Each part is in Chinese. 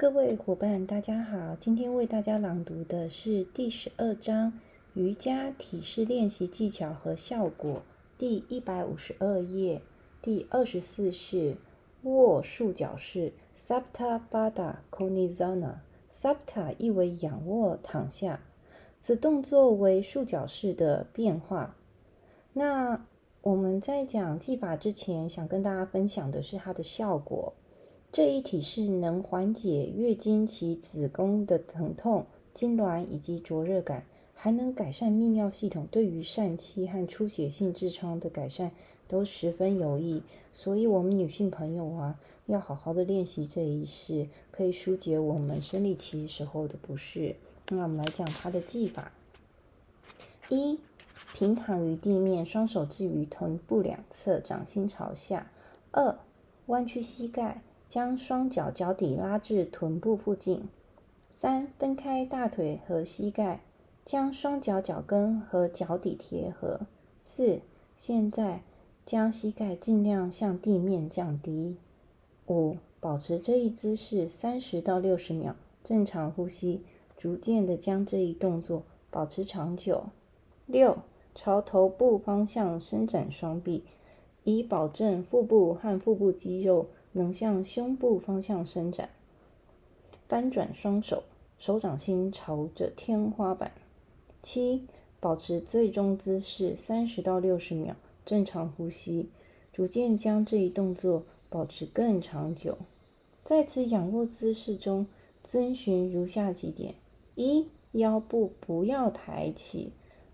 各位伙伴，大家好！今天为大家朗读的是第十二章瑜伽体式练习技巧和效果，第一百五十二页，第二十四式卧束脚式 （Saptabada Konasana）。Sapta 意为仰卧躺下，此动作为束脚式的变化。那我们在讲技法之前，想跟大家分享的是它的效果。这一体式能缓解月经期子宫的疼痛、痉挛以及灼热感，还能改善泌尿系统，对于疝气和出血性痔疮的改善都十分有益。所以，我们女性朋友啊，要好好的练习这一式，可以疏解我们生理期时候的不适。那我们来讲它的技法：一、平躺于地面，双手置于臀部两侧，掌心朝下；二、弯曲膝盖。将双脚脚底拉至臀部附近。三、分开大腿和膝盖，将双脚脚跟和脚底贴合。四、现在将膝盖尽量向地面降低。五、保持这一姿势三十到六十秒，正常呼吸，逐渐的将这一动作保持长久。六、朝头部方向伸展双臂，以保证腹部和腹部肌肉。能向胸部方向伸展，翻转双手，手掌心朝着天花板。七，保持最终姿势三十到六十秒，正常呼吸，逐渐将这一动作保持更长久。在此仰卧姿势中，遵循如下几点：一，腰部不要抬起；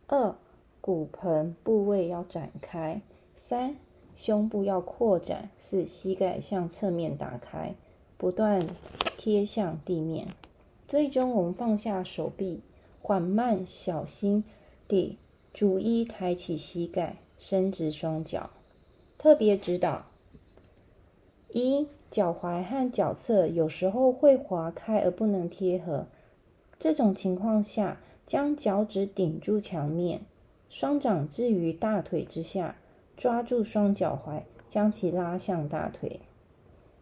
二，骨盆部位要展开；三。胸部要扩展，四膝盖向侧面打开，不断贴向地面。最终，我们放下手臂，缓慢、小心地逐一抬起膝盖，伸直双脚。特别指导：一、脚踝和脚侧有时候会滑开而不能贴合，这种情况下，将脚趾顶住墙面，双掌置于大腿之下。抓住双脚踝，将其拉向大腿。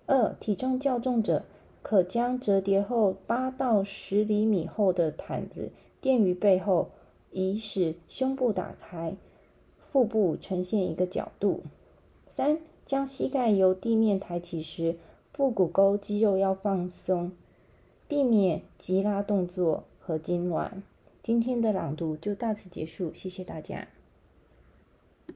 二、体重较重者，可将折叠后八到十厘米厚的毯子垫于背后，以使胸部打开，腹部呈现一个角度。三、将膝盖由地面抬起时，腹股沟肌肉要放松，避免急拉动作和痉挛。今天的朗读就到此结束，谢谢大家。